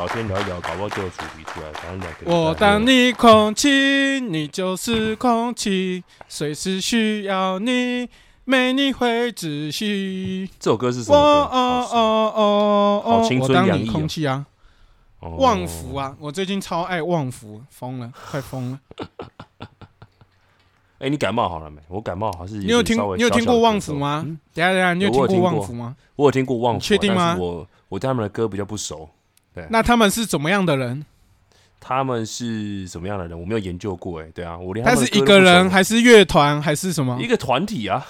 聊天聊一聊，搞不好就有主题出来。反正两个我当你空气，你就是空气，随时需要你，没你会窒息。这首歌是什哦么歌？哦好哦哦哦，好青我当你春洋溢哦空气啊，哦旺福！啊！我最近超爱旺福，疯了，快疯了！哎，你感冒好了没？我感冒好像是你有听你有听过旺福吗？嗯等下等下，你有听过旺福吗？我有听过旺福啊，确定吗我我对他们的歌比较不熟。那他们是怎么样的人？他们是什么样的人？我没有研究过。哎，对啊，我连他们的歌是一个人还是乐团还是什么一？个团体啊？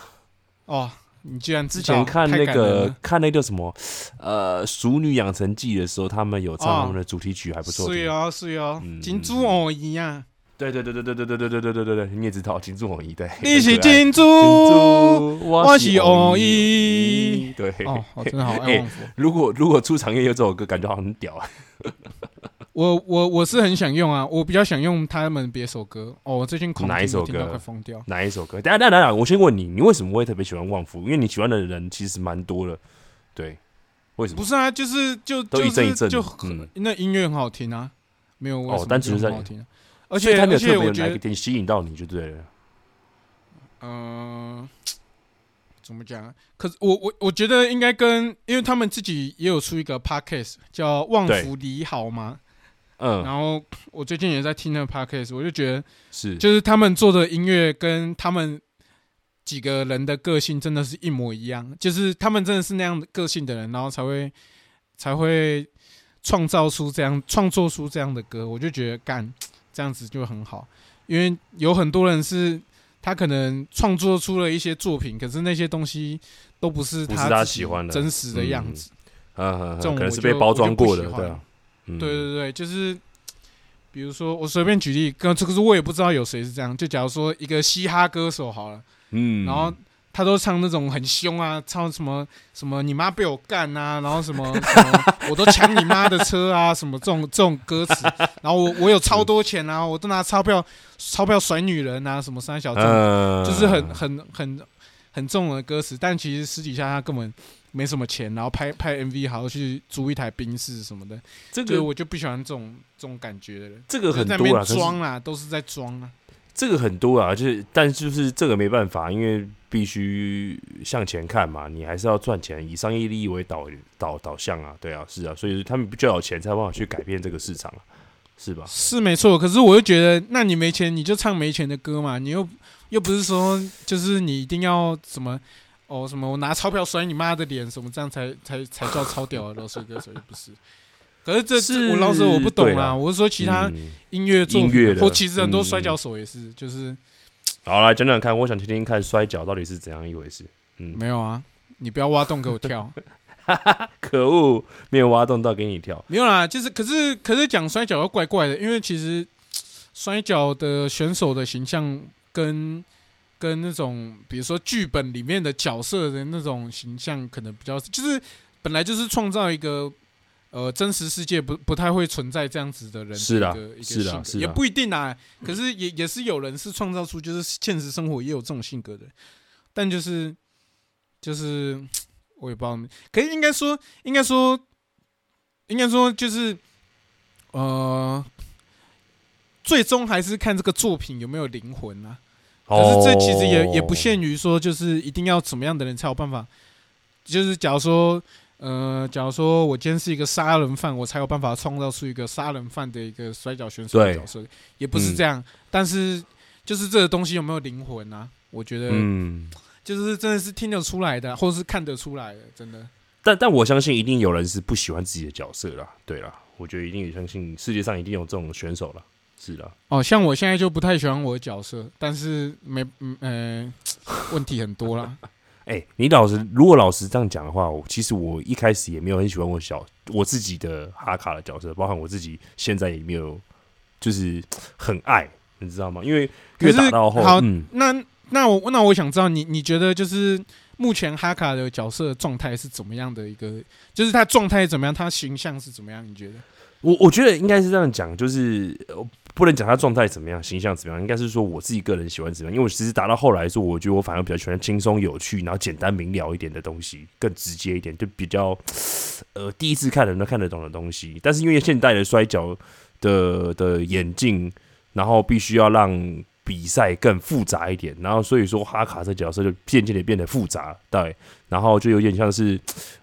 哦，你居然之前看那个看那个什么呃《熟女养成记》的时候，他们有唱哦他们的主题曲，还不错听。是哦是哦嗯，金珠哦一样，对对对对对对对对对对对对对，你也知道金柱红衣对。你是金珠，我是偶衣。一。对，哦，真的好爱哎旺福。如果如果出场乐有这首歌，感觉好像很屌啊。我我我是很想用啊，我比较想用他们别首歌。哦，我最近哪一首歌快疯掉。哪一首歌？等下等下等下，我先问你，你为什么会特别喜欢旺福？因为你喜欢的人其实蛮多的。对，为什么不？是啊，就是就都就一阵一阵就嗯那音乐很好听啊，没有哦单纯在就很好听。而且他没且而有特别有且我觉得，哪一个点吸引到你就对了。嗯，怎么讲啊？可是我我我觉得应该跟，因为他们自己也有出一个 podcast 叫《旺福你好》嘛，嗯，然后 我最近也在听那个 podcast，我就觉得是就是他们做的音乐跟他们几个人的个性真的是一模一样，就是他们真的是那样的个性的人，然后才会才会创造出这样创作出这样的歌，我就觉得干这样子就很好，因为有很多人是他可能创作出了一些作品，可是那些东西都不是他喜欢的真实的样子。啊嗯，这种可能是被包装过的，对啊。嗯对对对，就是比如说我随便举例，跟这个是我也不知道有谁是这样。就假如说一个嘻哈歌手好了，嗯，然后他都唱那种很凶啊，唱什么什么你妈被我干啊，然后什么什么我都抢你妈的车啊，什么这种这种歌词，然后我我有超多钱啊，我都拿钞票钞票甩女人啊，什么三小这种，嗯，就是很很很很重的歌词，但其实私底下他根本。没什么钱，然后拍拍 MV 还要去租一台宾士什么的，这个我就不喜欢这种这种感觉的人。这个很多啦，可是装啦，都是在装啊。这个很多啊，就是但就是这个没办法，因为必须向前看嘛，你还是要赚钱，以商业利益为导导导向啊，对啊，是啊，所以他们必须要有钱才有办法去改变这个市场啊，是吧？是没错，可是我又觉得，那你没钱你就唱没钱的歌嘛，你又又不是说就是你一定要什么哦什么我拿钞票甩你妈的脸什么这样才才才叫超屌的饶舌歌手，又不是。可是这是这我老师我不懂啦啊，我是说其他嗯音乐作品，或其实很多嗯摔跤手也是，就是好来讲讲看，我想听听看摔跤到底是怎样一回事。嗯，没有啊，你不要挖洞给我跳，可恶，没有挖洞到给你跳。没有啦，就是可是可是讲摔跤又怪怪的，因为其实摔跤的选手的形象跟跟那种比如说剧本里面的角色的那种形象可能比较，就是本来就是创造一个呃真实世界不不太会存在这样子的人的是啦一个一个是啦性格是啦也不一定啊，可是也也是有人是创造出就是现实生活也有这种性格的，但就是就是我也不知道，可是应该说应该说应该说就是呃，最终还是看这个作品有没有灵魂啊。可是这其实也、哦也不限于说，就是一定要怎么样的人才有办法。就是假如说，呃，假如说我今天是一个杀人犯，我才有办法创造出一个杀人犯的一个摔跤选手的角色，也不是这样。但是就是这个东西有没有灵魂啊？我觉得嗯，就是真的是听得出来的，或者是看得出来的，真的。但但我相信一定有人是不喜欢自己的角色啦。对啦，我觉得一定也相信世界上一定有这种选手啦。是啦，哦，像我现在就不太喜欢我的角色，但是没嗯呃，问题很多啦。哎、你老实，如果老实这样讲的话，我其实我一开始也没有很喜欢我小我自己的哈卡的角色，包含我自己现在也没有就是很爱，你知道吗？因为越打到后，好嗯，那那我那我想知道你你觉得就是目前哈卡的角色状态是怎么样的一个？就是他状态怎么样，他形象是怎么样？你觉得？我我觉得应该是这样讲，就是呃不能讲他状态怎么样，形象怎么样，应该是说我自己个人喜欢怎么样。因为我其实打到后来说，我觉得我反而比较喜欢轻松有趣，然后简单明了一点的东西，更直接一点，就比较呃第一次看人都看得懂的东西。但是因为现代的摔跤的的演进，然后必须要让比赛更复杂一点，然后所以说哈卡这角色就渐渐的变得复杂，对，然后就有点像是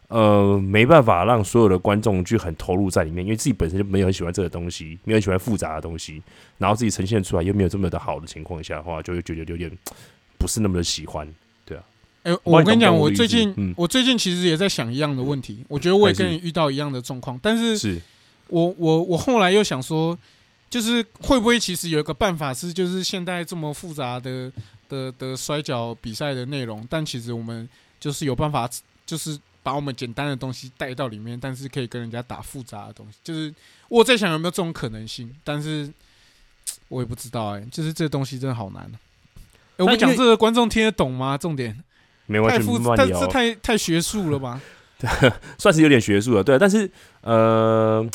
呃没办法让所有的观众去很投入在里面，因为自己本身就没有很喜欢这个东西，没有很喜欢复杂的东西，然后自己呈现出来又没有这么的好的情况下的话，就会觉得有点不是那么的喜欢。对啊哎、我跟你讲，我最近、嗯我最近其实也在想一样的问题，我觉得我也跟你遇到一样的状况，但是是我我我后来又想说，就是会不会其实有一个办法是，就是现在这么复杂的的的摔跤比赛的内容，但其实我们就是有办法，就是把我们简单的东西带到里面，但是可以跟人家打复杂的东西。就是我在想有没有这种可能性，但是 我也不知道哎、就是这东西真的好难、我们讲这个观众听得懂吗？重点没关系，太复杂，但慢慢聊这太太学术了吧？算是有点学术了，对。但是呃，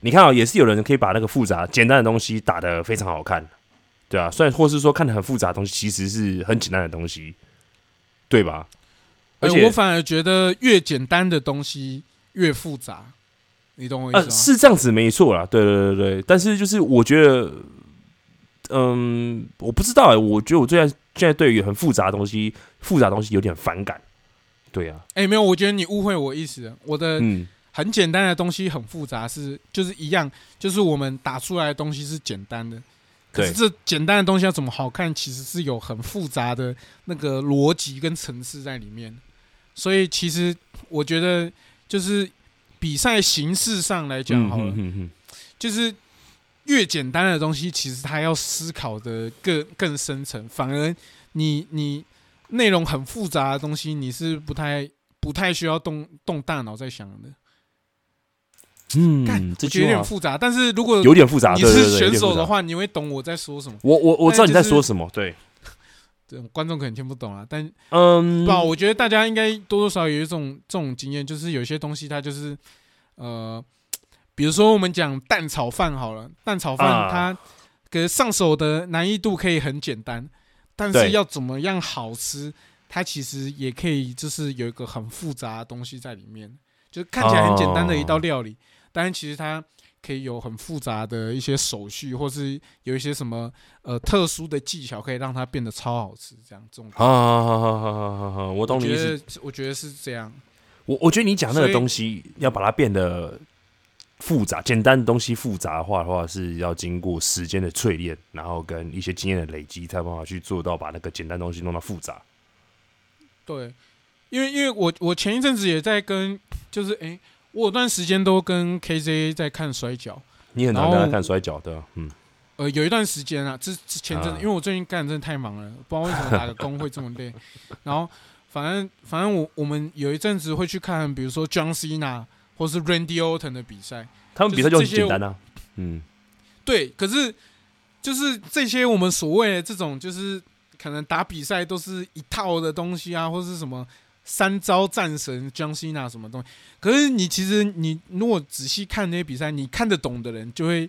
你看啊、也是有人可以把那个复杂简单的东西打得非常好看，对啊。虽然或是说看的很复杂的东西，其实是很简单的东西，对吧？而且、哎我反而觉得越简单的东西越复杂，你懂我意思呃吗？是这样子没错啦，对对对对。但是就是我觉得，嗯，我不知道哎、我觉得我最近现在对于很复杂的东西，复杂的东西有点反感，对啊，哎、没有，我觉得你误会我意思了。我的嗯，很简单的东西很复杂是，就是一样，就是我们打出来的东西是简单的，可是这简单的东西要怎么好看，其实是有很复杂的那个逻辑跟层次在里面。所以其实我觉得，就是比赛形式上来讲好了，就是越简单的东西，其实他要思考的更更深层，反而你你内容很复杂的东西，你是不太不太需要动动大脑在想的。嗯，干嗯，这我觉得有点复杂，但是如果有点复杂，你是选手的话，你会懂我在说什么。我我我知道你在说什么，对，这种观众可能听不懂啊，但嗯，不，我觉得大家应该多多少少有一种这种经验，就是有些东西它就是呃，比如说我们讲蛋炒饭好了，蛋炒饭啊。它可上手的难易度可以很简单，但是要怎么样好吃，它其实也可以就是有一个很复杂的东西在里面，就是看起来很简单的一道料理，但是其实它。可以有很复杂的一些手续，或是有一些什么呃特殊的技巧，可以让它变得超好吃。这样这种好好好好好好好好，我懂你意思。得，我觉得是这样。我我觉得你讲那个东西要把它变得复杂，简单的东西复杂化的话，是要经过时间的淬炼，然后跟一些经验的累积，才有办法去做到把那个简单东西弄到复杂。对，因为因为我我前一阵子也在跟，就是诶，我有段时间都跟 KZ 在看摔跤。你很常然后跟他看摔跤的，嗯，呃，有一段时间啊，之之前阵子，啊因为我最近干的真的太忙了，不知道为什么打个工会这么累。然后反正反正我我们有一阵子会去看，比如说 John Cena 或是 Randy Orton 的比赛。他们比赛就很简单啊，嗯，对，可是就是这些我们所谓的这种，就是可能打比赛都是一套的东西啊，或是什么三招战神 John Cena 什么东西。可是你其实你如果仔细看那些比赛，你看得懂的人就会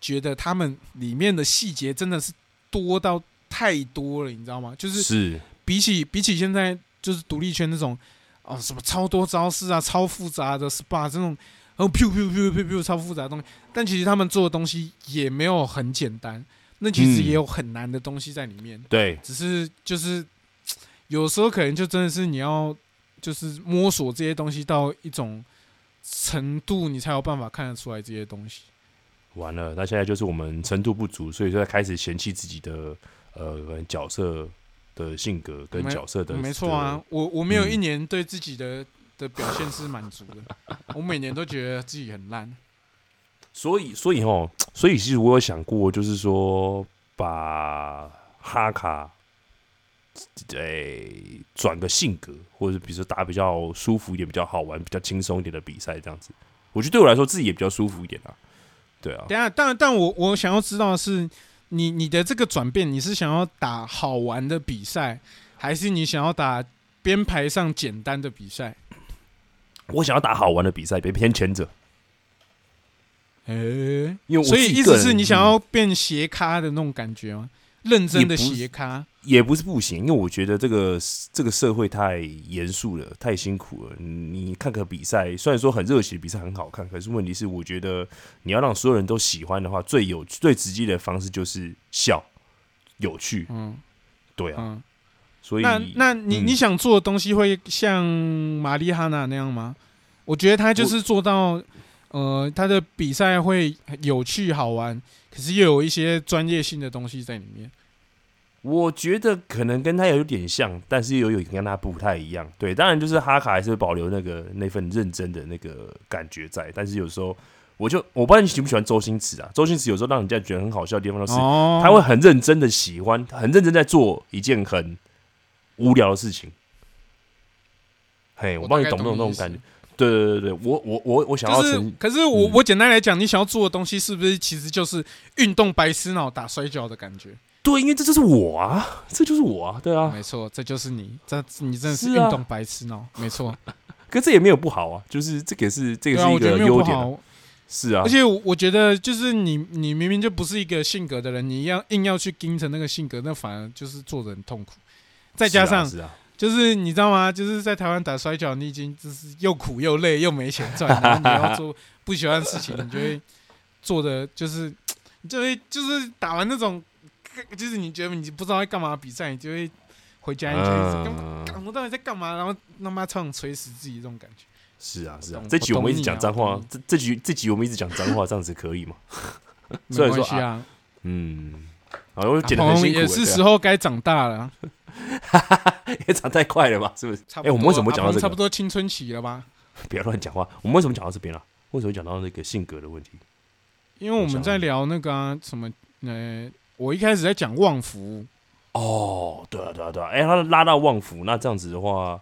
觉得他们里面的细节真的是多到太多了，你知道吗？就是是，比起比起现在就是独立圈那种哦什么超多招式啊、超复杂的 SPA 这种，然后 Piu Piu Piu Piu Piu 超复杂的东西，但其实他们做的东西也没有很简单，那其实嗯也有很难的东西在里面，对，只是就是有时候可能就真的是你要就是摸索这些东西到一种程度，你才有办法看得出来这些东西。完了，那现在就是我们程度不足，所以说开始嫌弃自己的呃角色的性格跟角色的，没错啊，我我没有嗯一年对自己的、的表现是满足的，我每年都觉得自己很烂。所以，所以哦，所以其实我有想过，就是说把哈卡，诶、转个性格，或者比如说打比较舒服一点、比较好玩、比较轻松一点的比赛，这样子，我觉得对我来说自己也比较舒服一点啊。对啊，等一下，但但我我想要知道的是，你你的这个转变，你是想要打好玩的比赛，还是你想要打编排上简单的比赛？我想要打好玩的比赛，别偏前者，诶、因为我所以意思是你想嗯要变斜咖的那种感觉吗？认真的斜咖，也不是不行，因为我觉得这个这个社会太严肃了，太辛苦了。你看个比赛，虽然说很热血，比赛很好看，可是问题是，我觉得你要让所有人都喜欢的话，最有最直接的方式就是笑，有趣，嗯对啊。嗯。所以那那你、嗯你想做的东西会像玛丽哈娜那样吗？我觉得他就是做到，呃，他的比赛会有趣好玩，可是又有一些专业性的东西在里面。我觉得可能跟他有点像，但是又有跟他不太一样。对，当然就是哈卡还是会保留那个那份认真的那个感觉在，但是有时候我就我不知道你喜不喜欢周星驰啊？周星驰有时候让人家觉得很好笑的地方，就是哦，他会很认真的喜欢，很认真在做一件很无聊的事情。嘿，我我帮你懂不懂那种感觉？对对对对，我我我我想要就是成，可是我、嗯我简单来讲，你想要做的东西是不是其实就是运动白痴脑打摔跤的感觉？对，因为这就是我啊，这就是我啊，对啊。没错，这就是你，这你真的是运动白痴脑，没错。可这也没有不好啊，就是这个是这个是一个优点啊、是啊而，且我我觉得，就是你，你明明就不是一个性格的人，你要硬要去盯着那个性格，那反而就是做的很痛苦。再加上，就是你知道吗？就是在台湾打摔跤，你已经就是又苦又累又没钱赚，然后你要做不喜欢的事情，你就会做的就是，你就会就是打完那种，就是你觉得你不知道在干嘛的比赛，你就会回家，你就会一直干嘛？嗯干我到底在干嘛？然后他妈唱锤死自己这种感觉。是啊，是啊。这局我们一直讲脏话这这局这局我们一直讲脏话，这样子可以吗？没 虽然说关系啊，嗯，好，我啊剪的很辛苦，也是时候该长大了。也长太快了吧？是不是？哎我们为什么讲到这个差不多青春期了吧？不要乱讲话。我们为什么讲到这边了？为什么讲到那个性格的问题？因为我们在聊那个啊，什么呃，我一开始在讲旺福，哦，对啊，对啊，对啊。哎，他拉到旺福，那这样子的话，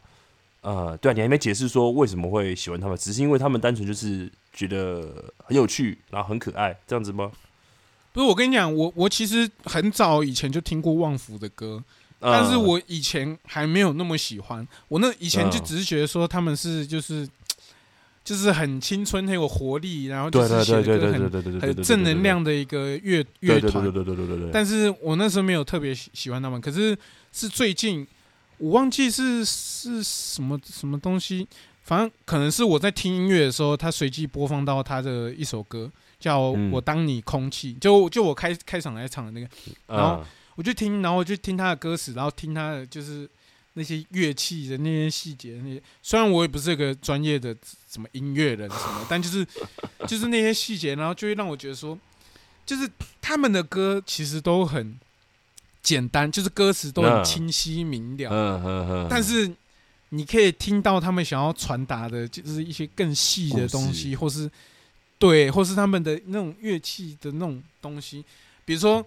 呃，对啊，你还没解释说为什么会喜欢他们，只是因为他们单纯就是觉得很有趣，然后很可爱，这样子吗？不是我跟你讲，我我其实很早以前就听过旺福的歌，嗯但是我以前还没有那么喜欢。我那以前就嗯只是觉得说他们是就是就是很青春很有活力，然后对对就是写对对对的歌对对对对，很很正能量的一个乐乐团对对对对。对对对对。但是我那时候没有特别喜喜欢他们，可是是最近我忘记是是什么什么东西，反正可能是我在听音乐的时候，他随机播放到他的一首歌，叫嗯。我当你空气，就就我开开场来唱的那个，然后嗯我就听，然后我就听他的歌词，然后听他的就是那些乐器的那些细节，那些虽然我也不是个专业的什么音乐人什么，但就是就是那些细节，然后就会让我觉得说，就是他们的歌其实都很简单，就是歌词都很嗯。清晰明了，嗯嗯嗯，但是你可以听到他们想要传达的，就是一些更细的东西，或是对，或是他们的那种乐器的那种东西，比如说。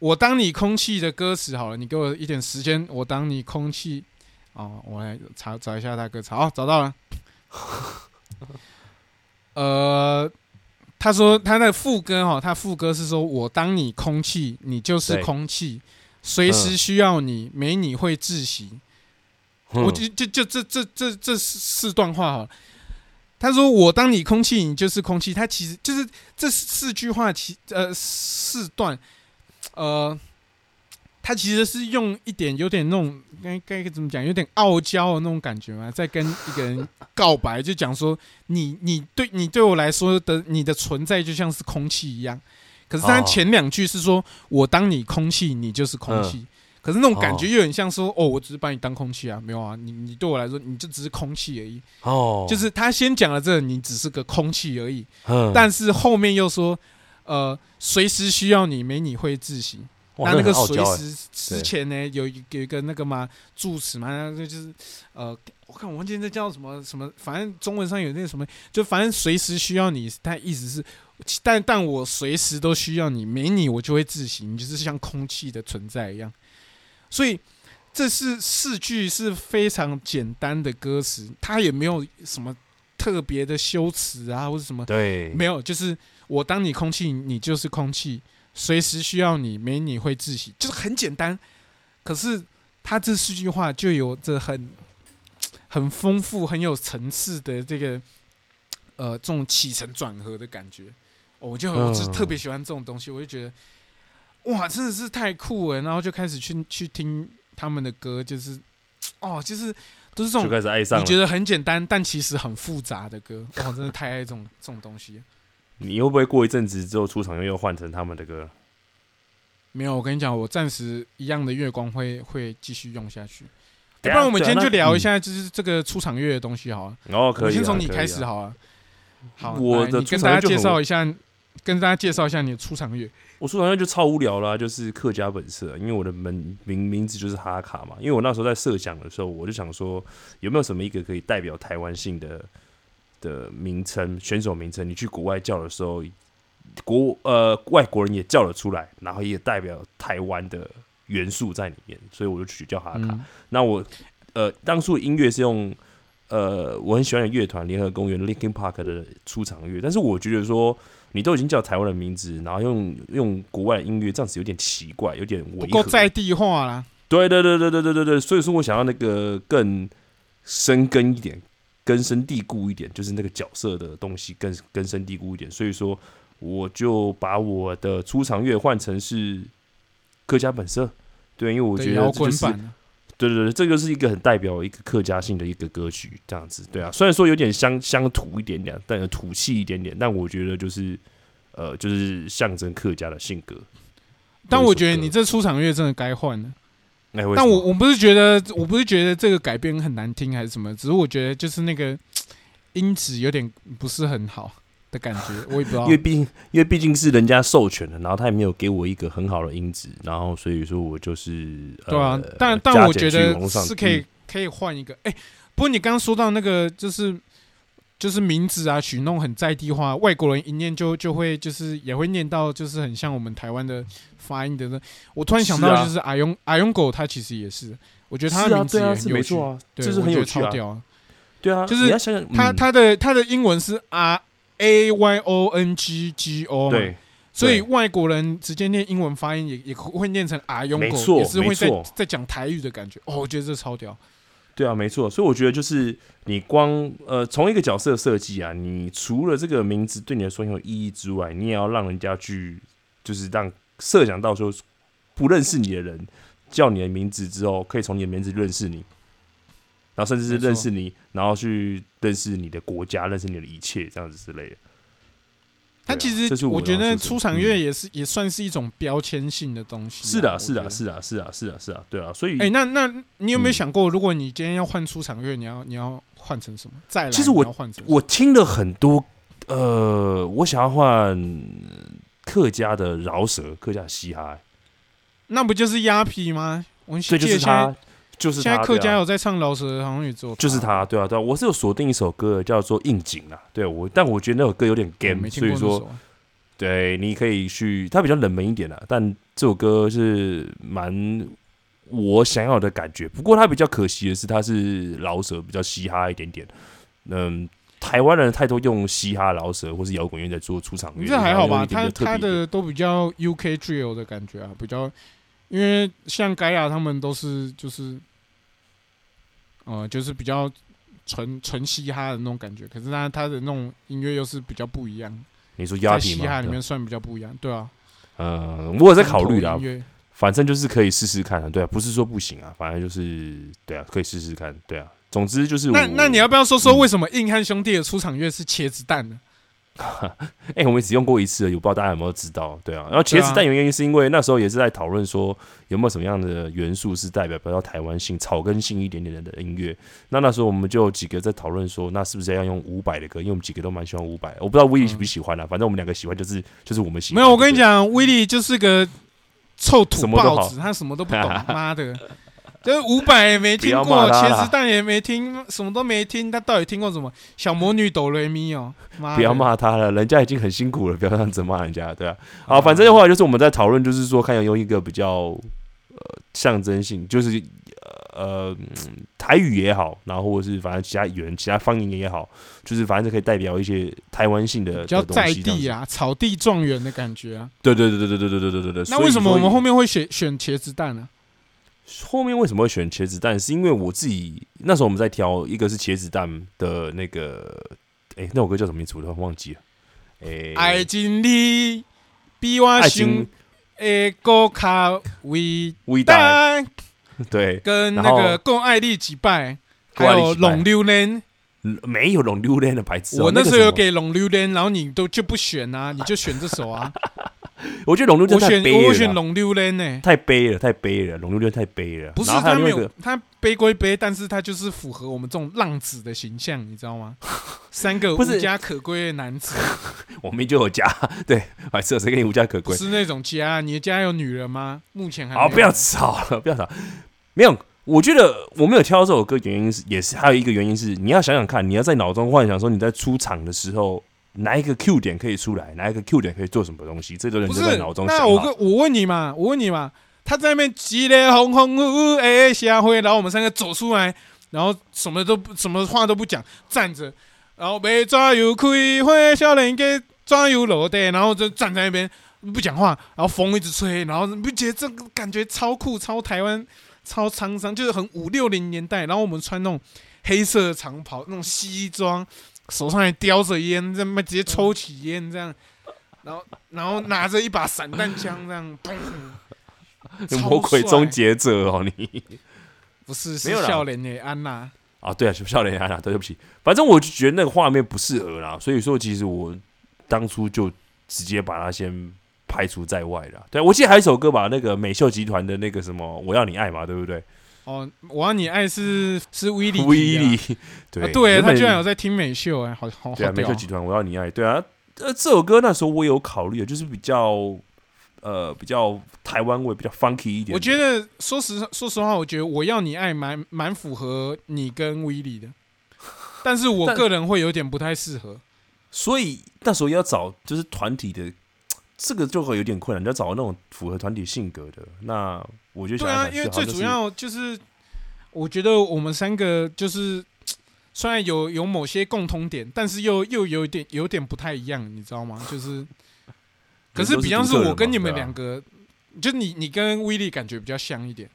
我当你空气的歌词好了，你给我一点时间。我当你空气，哦，我来查找一下他歌词。好，找到了。呃，他说他的副歌哈，他副歌是说我当你空气，你就是空气，随时需要你，没你会窒息。我就就就这这这这四四段话哈，他说我当你空气，你就是空气。他其实就是这四句话其呃四段，呃，他其实是用一点有点那种该该怎么讲，有点傲娇的那种感觉嘛，在跟一个人告白，就讲说你你对你对我来说的你的存在就像是空气一样。可是他哦前两句是说我当你空气，你就是空气。可是那种感觉又很像说，哦，我只是把你当空气啊，没有啊，你你对我来说，你就只是空气而已。哦，就是他先讲了这个，你只是个空气而已，嗯，但是后面又说，呃，随时需要你，没你会窒息。哇那那个随时之前呢，有一有一个那个嘛助词嘛，那个就是呃，我看我忘记那叫什么什么，反正中文上有那个什么，就反正随时需要你，他意思是，但但我随时都需要你，没你我就会窒息，你就是像空气的存在一样。所以这是四句是非常简单的歌词，它也没有什么特别的修辞啊，或者什么，对，没有，就是我当你空气，你就是空气，随时需要你，没你会窒息，就是很简单。可是他这四句话就有着很很丰富、很有层次的这个呃这种起承转合的感觉。哦我就我就嗯特别喜欢这种东西，我就觉得哇，真的是太酷了，然后就开始去去听他们的歌，就是哦，就是都是这就种开始爱上了。你觉得很简单，但其实很复杂的歌，哇，真的太爱这种这种东西了。你会不会过一阵子之后出场又又换成他们的歌？没有，我跟你讲，我暂时一样的月光会会继续用下去。不然我们今天就聊一。下，就是这个出场乐的东西好了。哦，可以先从你可以啊开始。好了。好，我的跟大家介绍一下，跟大家介绍一下你的出场乐。我出场乐就超无聊啦、就是客家本色，因为我的门名名字就是哈卡嘛。因为我那时候在设想的时候，我就想说有没有什么一个可以代表台湾性的的名称，选手名称，你去国外叫的时候，国呃外国人也叫得出来，然后也代表台湾的元素在里面，所以我就取叫哈卡。嗯，那我呃当初的音乐是用呃我很喜欢的乐团联合公园 Linkin Park 的出场乐，但是我觉得说你都已经叫台湾的名字，然后用用国外的音乐，这样子有点奇怪，有点违和。不够在地化啦。对对对对对对对对，所以说我想要那个更深根一点，根深蒂固一点，就是那个角色的东西更根深蒂固一点，所以说我就把我的出场乐换成是客家本色。对，因为我觉得这就是对对对，这个是一个很代表一个客家性的一个歌曲，这样子，对啊。虽然说有点乡乡土一点点，但有土气一点点，但我觉得就是呃，就是象征客家的性格。但我觉得你这出场乐真的该换了。哎，为但我我不是觉得，我不是觉得这个改编很难听还是什么，只是我觉得就是那个音质有点不是很好的感觉，我也不知道因为。毕竟因为毕竟是人家授权的，然后他也没有给我一个很好的音质，然后所以说我就是对啊呃，但但我觉得是可以嗯可以换一个。哎，不过你刚刚说到那个就是就是名字啊许弄很在地化，外国人一念就就会就是也会念到就是很像我们台湾的发音的那。我突然想到就是阿勇阿勇狗，他其实也是，我觉得他的名字也很有趣是没错，啊，就，是很有趣啊，超屌啊。对啊，就是你要想想嗯他他的他的英文是 R A Y O N G G O 嘛，对所以外国人直接念英文发音也也会念成阿勇狗，也是会在在讲台语的感觉。哦，我觉得这超屌。对啊，没错，所以我觉得就是你光呃从一个角色设计啊，你除了这个名字对你来说很有意义之外，你也要让人家去就是让设想到说不认识你的人叫你的名字之后，可以从你的名字认识你，然后甚至是认识你，然后去认识你的国家，认识你的一切这样子之类的。他其实我我觉得出场乐嗯也是也算是一种标签性的东西啊。是的，我是的。是的，是的，是的，是的，对啊，所以哎，那那你有没有嗯想过，如果你今天要换出场乐，你要你要换成什么？再来，其实我换我听了很多，呃，我想要换客家的饶舌，客家的嘻哈、欸，那不就是鸭皮吗？我记所以就是他，就是现在客家有在唱老舍，好像也做就是他，对啊，对啊，我是有锁定一首歌叫做《应景》啊，对我，但我觉得那首歌有点我 game，所以说对，你可以去，它比较冷门一点啦，但这首歌是蛮我想要的感觉。不过它比较可惜的是，它是老舍，比较嘻哈一点点。嗯，台湾人太多用嘻哈、老舍或是摇滚乐在做出场乐，这还好吧？他他的都比较 UK drill 的感觉啊，比较因为像盖亚他们都是就是，呃，就是比较纯纯嘻哈的那种感觉。可是他他的那种音乐又是比较不一样，你说鸦在皮吗？嘻哈里面算比较不一样，对啊。嗯，我有在考虑啦反正就是可以试试看啊，对啊，不是说不行啊，反正就是对啊，可以试试看，对啊。总之就是那那你要不要说说嗯为什么硬汉兄弟的出场乐是茄子蛋呢？哎、我们只用过一次而已，我不知道大家有没有知道，对啊。然后茄子蛋原因是因为那时候也是在讨论说有没有什么样的元素是代表比较台湾性、草根性一点点的音乐。那那时候我们就有几个在讨论说，那是不是要用伍佰的歌？因为我们几个都蛮喜欢伍佰，我不知道威力喜不喜欢啊，反正我们两个喜欢就是就是我们喜欢。没有，我跟你讲，威力就是个臭土包子，他什么都不懂，妈的。就是伍佰也没听过，茄子蛋也没听，什么都没听，他到底听过什么？小魔女哆瑞咪哦，不要骂他了，人家已经很辛苦了，不要这样子骂人家，对啊。好，反正的话就是我们在讨论，就是说看要用一个比较呃象征性，就是呃嗯台语也好，然后或者是反正其他语言、其他方言也好，就是反正可以代表一些台湾性的比较在。地啊，草地状元的感觉啊。对对对对对对对对对对对。那为什么我们后面面会选选茄子蛋呢？后面为什么会选茄子蛋？是因为我自己那时候我们在挑，一个是茄子蛋的那个，哎、那首歌叫什么名字？我都忘记了。哎、爱情里比我爱心情诶，高卡维伟大，对，跟那个共爱丽几拜，还有龙榴莲。嗯没有龙榴莲的牌子哦。我那时候有给龙榴莲，然后你都就不选啊，你就选这首啊。我觉得龙榴莲我选太悲了啦，我选龙榴莲呢，太悲了，太悲了，龙榴莲太悲了。不是他没有他悲归悲，但是他就是符合我们这种浪子的形象，你知道吗？三个无家可归的男子，我明明就有家，对，白色谁跟你无家可归？是那种家。你的家有女人吗？目前还好，不要吵了，不要吵。没有，我觉得我没有挑到这首歌，原因是也是还有一个原因是，你要想想看，你要在脑中幻想说你在出场的时候，哪一个 Q 点可以出来，哪一个 Q 点可以做什么东西，这都人在脑中想那我好。跟我问你嘛，我问你嘛，他在那边激烈红红呜呜哎下灰，然后我们三个走出来，然后什么都不什么话都不讲，站着，然后被抓油开会少年给抓油落的，然后就站在那边不讲话，然后风一直吹，然后你不觉得这个感觉超酷、超台湾、超沧桑，就是很五六零年代，然后我们穿那种黑色的长袍，那种西装，手上还叼着烟，这么直接抽起烟这样。然后，然后拿着一把散弹枪，这样砰，超魔鬼帅终结者哦，你不是是没有啦笑脸的安娜，啊，对啊，笑脸安娜，对不起，反正我就觉得那个画面不适合啦，所以说其实我当初就直接把它先排除在外了。对，我记得还有一首歌吧，那个美秀集团的那个什么“我要你爱”嘛，对不对？哦，我要你爱是是威利威利啊，对啊对他居然有在听美秀，哎，好好好对啊，美秀集团，我要你爱，对啊，呃，这首歌那时候我有考虑，就是比较呃比较台湾味，比较 funky 一点。我觉得说实说实话，我觉得我要你爱蛮蛮符合你跟威利的，但是我个人会有点不太适合。所以那时候要找就是团体的，这个就会有点困难，你要找那种符合团体性格的。那我就想对啊，因为最主要就是，我觉得我们三个就是虽然有有某些共通点，但是又又有点有点不太一样，你知道吗？就是，可是比较是我跟你们两个，个，就你你跟威力感觉比较像一点，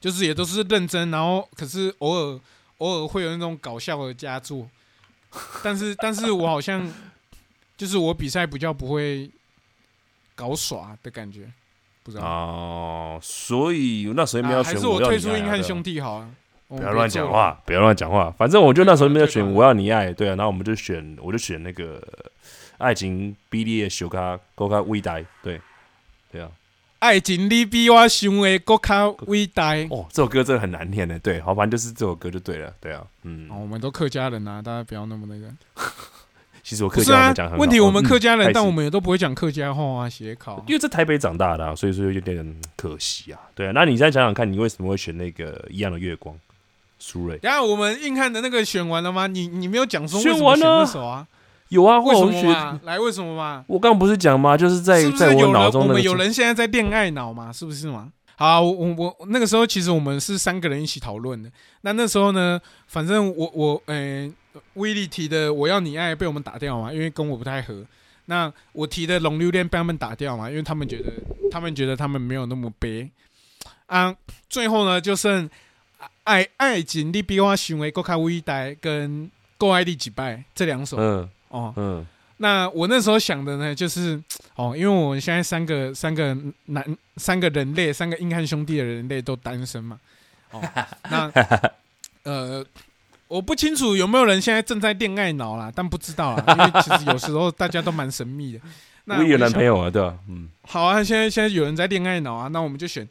就是也都是认真，然后可是偶尔偶尔会有那种搞笑的佳作，但是但是我好像就是我比赛比较不会搞耍的感觉，不知道。哦，所以那时候没有啊、还是我退出硬汉兄弟好啊！不要乱。讲话，不要乱讲话。反正我就那时候没有选我要你爱，对啊，然后我们就选，我就选那个爱情比例的小卡高卡微呆，对对啊。爱情你比我想的更较伟大。哦，这首歌真的很难念的，对，好，反正就是这首歌就对了，对啊，嗯哦，，我们都客家人啊，大家不要那么那个。其实我客家话讲，很好问题我们嗯客家人，但我们也都不会讲客家话啊，写考。因为在台北长大的、啊，所以说有点可惜啊。对啊，那你再想想看，你为什么会选那个一样的月光？苏芮等一下我们硬汉的那个选完了吗？你你没有讲说为选什么选完了那首啊？有啊，为什么？来，为什么嘛？我刚刚不是讲吗？就是在在我？脑中那个我们有人现在在恋爱脑嘛？是不是嘛？好，我我我那个时候其实我们是三个人一起讨论的。那那时候呢，反正我我呃，威力提的我要你爱被我们打掉嘛，因为跟我不太合。那我提的龙榴莲被他们打掉嘛，因为他们觉得他们觉得他们没有那么悲啊。最后呢，就剩爱爱情你比我想的更加伟大跟够爱你几拜这两首、嗯哦。嗯那我那时候想的呢，就是哦，因为我们现在三个三个男三个人类，三个硬汉兄弟的人类都单身嘛。哦，那 呃，我不清楚有没有人现在正在恋爱脑啦，但不知道啦，因为其实有时候大家都蛮神秘的。那我也有男朋友啊，对吧、嗯，好啊，现在现在有人在恋爱脑啊，那我们就选《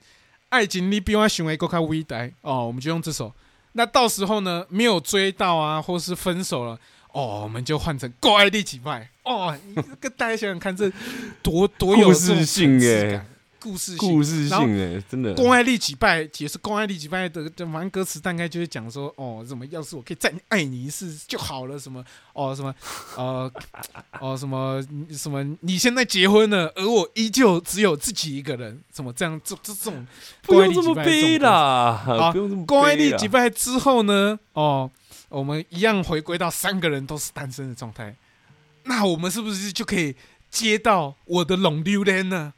爱情你比我行为更开微呆》哦，我们就用这首。那到时候呢，没有追到啊，或是分手了，哦，我们就换成《够爱第几拜》哦。跟大家想想看，这多多有故事性耶层次感，故事性。故事性的，真的。公爱力几拜也是公爱力几拜的，就反正歌词大概就是讲说，哦，什么要是我可以再爱你一次就好了，什么哦什么呃 哦什么什么你现在结婚了，而我依旧只有自己一个人，什么这样这这这种不公爱用这么悲啦，好不用这么公爱悲啦力几拜之后呢，哦，我们一样回归到三个人都是单身的状态，那我们是不是就可以接到我的龙溜莲呢？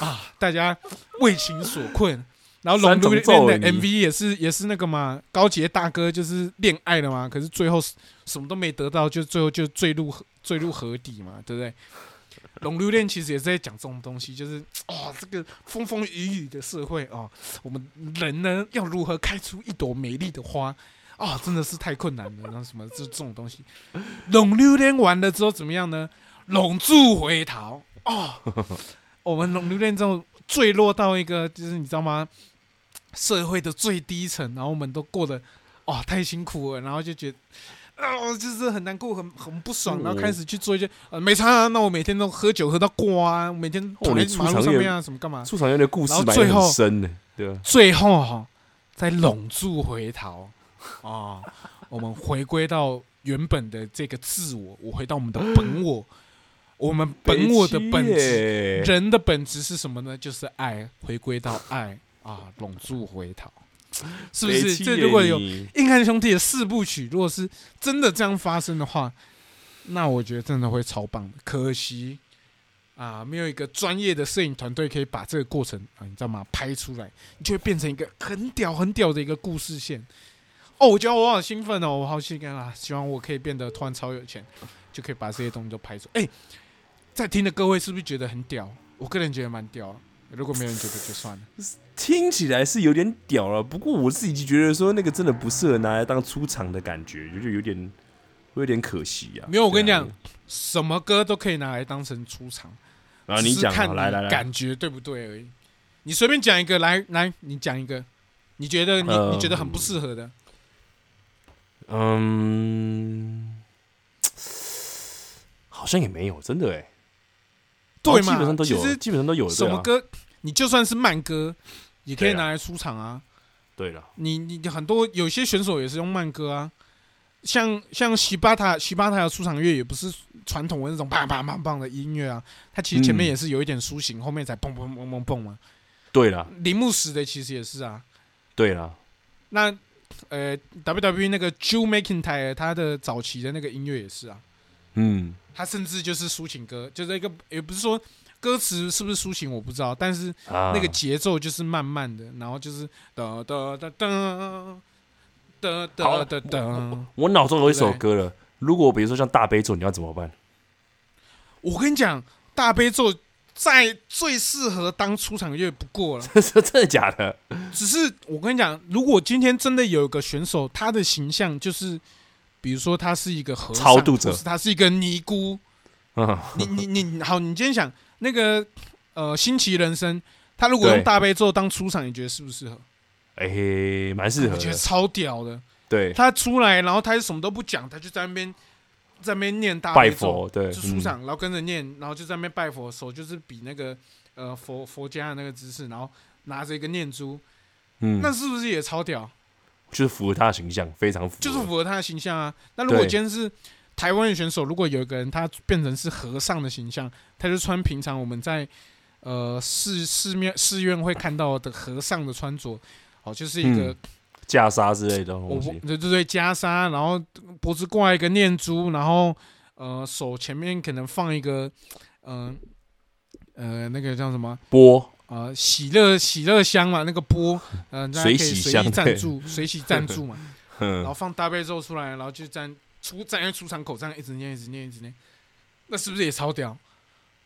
啊，大家为情所困。然后龙三种榴莲的 MV 也是也是那个嘛，高杰大哥就是恋爱了嘛，可是最后什什么都没得到，就最后就坠入河坠入河底嘛，对不对？龙溜恋其实也是在讲这种东西，就是哦，这个风风雨雨的社会哦，我们人呢要如何开出一朵美丽的花啊、真的是太困难了。然后什么这这种东西，龙溜恋完了之后怎么样呢？龙柱回逃哦，我们龙溜恋之后坠落到一个就是你知道吗？社会的最低层，然后我们都过得哦太辛苦了，然后就觉得。哦，就是很难过，很很不爽，然后开始去做一些呃，没差、啊，那我每天都喝酒喝到挂啊，每天躺在哦你出场乐马路上面啊，什么干嘛？出场有点故事最后对吧？最后哈、再拢住回头啊，我们回归到原本的这个自我，我回到我们的本我，我们本我的本质，人的本质是什么呢？就是爱，回归到爱啊，拢住回头，是不是？这如果有硬汉兄弟的四部曲，如果是真的这样发生的话，那我觉得真的会超棒的。可惜啊，没有一个专业的摄影团队可以把这个过程啊，你知道吗？拍出来，你就会变成一个很屌、很屌的一个故事线。哦，我觉得我好兴奋哦，我好兴奋啊！希望我可以变得突然超有钱，就可以把这些东西都拍出来。哎、在听的各位是不是觉得很屌？我个人觉得蛮屌。如果没人觉得就算了。听起来是有点屌了，不过我自己觉得说那个真的不适合拿来当出场的感觉，就有点会有点可惜啊。没有我跟你讲什么歌都可以拿来当成出场。然后，你讲来来来，感觉对不对而已。你随便讲一个，来来，你讲一个，你觉得你、呃你觉得很不适合的，嗯，好像也没有，真的哎，对嘛？哦基本上都有其实，基本上都有。什么歌，你就算是慢歌，也可以拿来出场啊。对了，你你很多有些选手也是用慢歌啊，像像喜巴塔喜巴塔的出场乐也不是传统的那种砰砰砰砰的音乐啊，它其实前面嗯也是有一点抒情，后面才蹦蹦蹦蹦蹦嘛。对了，铃木石的其实也是啊。对了，那呃，WWE 那个 Drew McIntyre 他的早期的那个音乐也是啊，嗯，他甚至就是抒情歌，就是一个也不是说歌词是不是抒情我不知道，但是啊，那个节奏就是慢慢的，然后就是哒哒哒哒哒哒哒哒。我脑中有一首歌了。如果比如说像大悲咒，你要怎么办？我跟你讲，大悲咒在最适合当出场乐不过了。这 真的假的？只是我跟你讲，如果今天真的有一个选手，他的形象就是，比如说他是一个和尚，超度者是他是一个尼姑，嗯，你你你好，你今天想那个呃新奇人生，他如果用大悲咒当出场，你觉得适不适合？哎，蛮适合的。我觉得超屌的。对，他出来，然后他什么都不讲，他就在那边在那边念大拜悲咒，佛，对，嗯就出场，然后跟着念，然后就在那边拜佛，手就是比那个呃佛佛家的那个姿势，然后拿着一个念珠，嗯，那是不是也超屌？就是符合他的形象，非常符合。就是符合他的形象啊。那如果今天是台湾的选手，如果有一个人他变成是和尚的形象，他就穿平常我们在呃寺寺庙寺院会看到的和尚的穿着，哦，就是一个、嗯袈裟之类的我东西。对对对袈裟，然后脖子挂一个念珠，然后呃手前面可能放一个嗯呃那个叫什么？波，呃，喜乐喜乐香嘛，那个波，嗯、呃，大家可以水洗随意香赞助，水洗赞助嘛，然后嗯，放大悲咒出来，然后就站出站在出场口这样一直念一直念一直念，那是不是也超屌？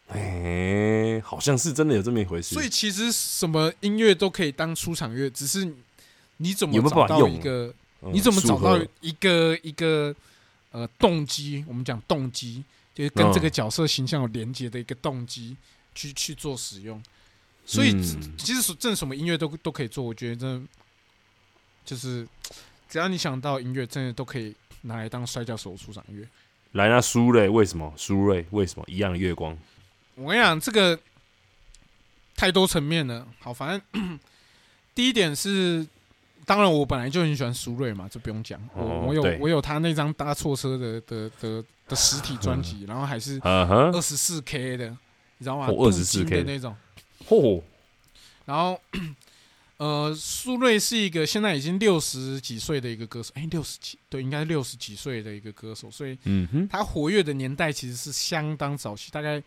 哎，好像是真的有这么一回事。所以其实什么音乐都可以当出场乐，只是你怎么找到一个，嗯你怎么找到一个一个呃动机？我们讲动机，就是跟这个嗯角色形象有连接的一个动机，去去做使用。所以嗯其实正什么音乐都都可以做，我觉得真的就是只要你想到音乐，真的都可以拿来当摔跤手出场乐。来那苏瑞为什么？苏瑞为什么一样的月光？我跟你讲，这个太多层面了。好，反正 第一点是，当然我本来就很喜欢苏瑞嘛，这不用讲。我哦我有我有他那张搭错车的的的的实体专辑，然后还是二十四 K 的，你知道吗？二十四 K 的那种。嚯，然后，呃，苏芮是一个现在已经六十几岁的一个歌手，哎，六十几，对，应该六十几岁的一个歌手，所以嗯哼，他活跃的年代其实是相当早期，大概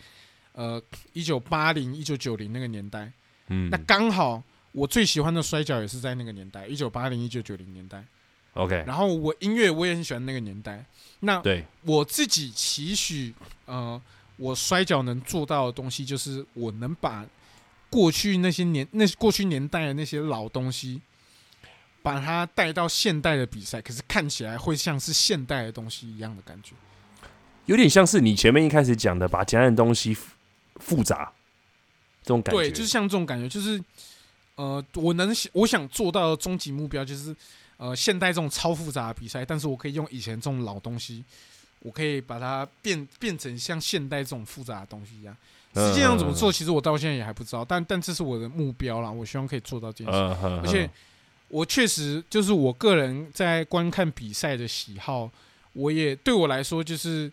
呃一九八零、一九九零那个年代。嗯那刚好我最喜欢的摔跤也是在那个年代，一九八零、一九九零年代。，OK，然后我音乐我也很喜欢那个年代。那对，我自己期许，呃，我摔跤能做到的东西，就是我能把过去那些年那过去年代的那些老东西，把它带到现代的比赛，可是看起来会像是现代的东西一样的感觉。有点像是你前面一开始讲的，把简单的东西复复杂这种感觉。对，就是像这种感觉，就是呃，我能我想做到的终极目标就是呃，现代这种超复杂的比赛，但是我可以用以前这种老东西，我可以把它变变成像现代这种复杂的东西一样。实际上怎么做，其实我到现在也还不知道，但但这是我的目标啦，我希望可以做到这件事。而而且我确实就是我个人在观看比赛的喜好，我也对我来说就是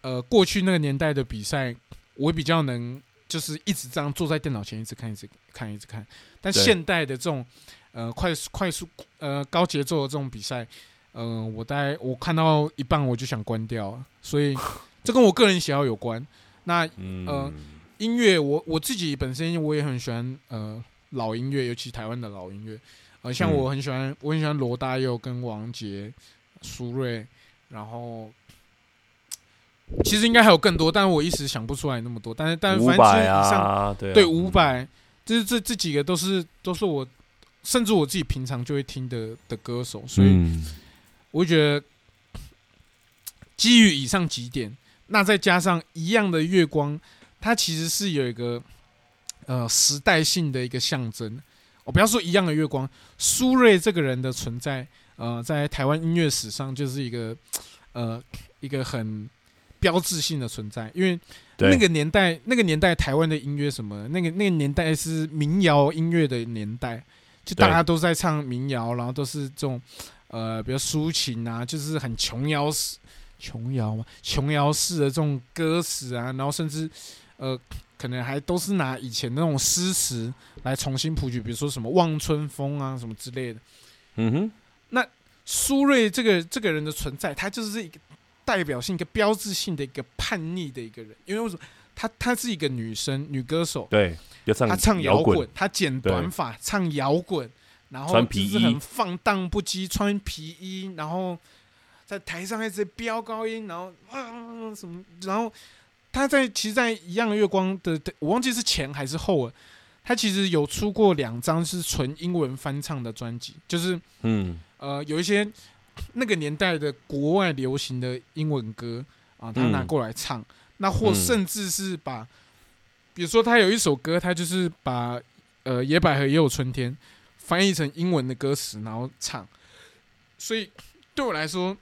呃，过去那个年代的比赛，我比较能就是一直这样坐在电脑前一直看，一直看，一直看。但现代的这种呃快速快速呃高节奏的这种比赛，嗯、我大概我看到一半我就想关掉，所以 这跟我个人喜好有关。那嗯。呃音乐，我我自己本身我也很喜欢呃老音乐，尤其台湾的老音乐。呃，像嗯。我很喜欢，我很喜欢罗大佑跟王杰、苏芮，然后其实应该还有更多，但是我一时想不出来那么多。但是但是反正就是百以上啊，对啊。对伍佰，就是这这几个都是都是我甚至我自己平常就会听的的歌手，所以嗯。我觉得基于以上几点，那再加上一样的月光，它其实是有一个呃时代性的一个象征。我不要说一样的月光，苏芮这个人的存在，呃，在台湾音乐史上就是一个呃一个很标志性的存在，因为那个年代，那个年代台湾的音乐什么，那个那个年代是民谣音乐的年代，就大家都在唱民谣，然后都是这种呃，比如抒情啊，就是很琼瑶式、琼瑶嘛，琼瑶式的这种歌词啊，然后甚至呃，可能还都是拿以前那种诗词来重新谱曲，比如说什么《望春风》啊什么之类的。嗯哼，那苏芮这个这个人的存在，他就是一个代表性、一个标志性的一个叛逆的一个人。因为为什么？她她是一个女生，女歌手，对，她唱摇滚，她剪短发，唱摇滚，然后穿皮衣就是很放荡不羁，穿皮衣，然后在台上一直飙高音，然后啊什么，然后他在其实，在一样的月光的，我忘记是前还是后了。他其实有出过两张是纯英文翻唱的专辑，就是嗯呃，有一些那个年代的国外流行的英文歌啊，他拿嗯过来唱，那或嗯甚至是把，比如说他有一首歌，他就是把呃《野百合也有春天》翻译成英文的歌词，然后唱。所以对我来说，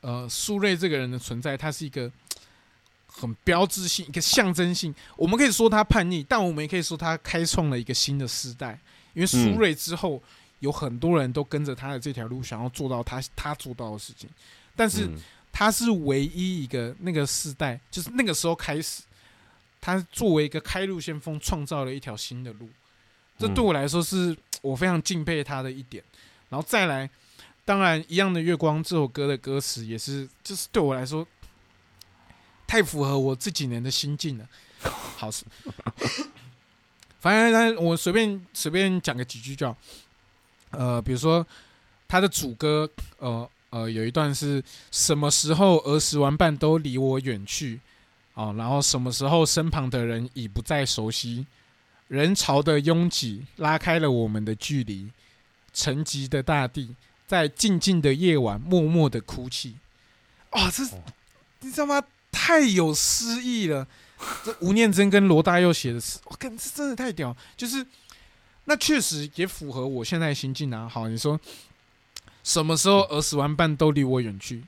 呃，苏瑞这个人的存在，他是一个 很标志性、一个象征性。我们可以说他叛逆，但我们也可以说他开创了一个新的时代。因为苏瑞之后，有很多人都跟着他的这条路，想要做到他他做到的事情。但是嗯他是唯一一个那个时代，就是那个时候开始，他作为一个开路先锋，创造了一条新的路。这嗯对我来说是我非常敬佩他的一点。然后再来，当然《一样的月光》这首歌的歌词也是，就是对我来说太符合我这几年的心境了。好，反正我随便随便讲个几句就好。呃，比如说他的主歌，呃呃，有一段是什么时候儿时玩伴都离我远去，哦，然后什么时候身旁的人已不再熟悉，人潮的拥挤拉开了我们的距离，沉寂的大地在静静的夜晚默默的哭泣。啊、这哦你知道吗？太有诗意了。这吴念真跟罗大佑写的词，我、看这真的太屌，就是那确实也符合我现在心境啊。好，你说什么时候儿时玩伴都离我远去？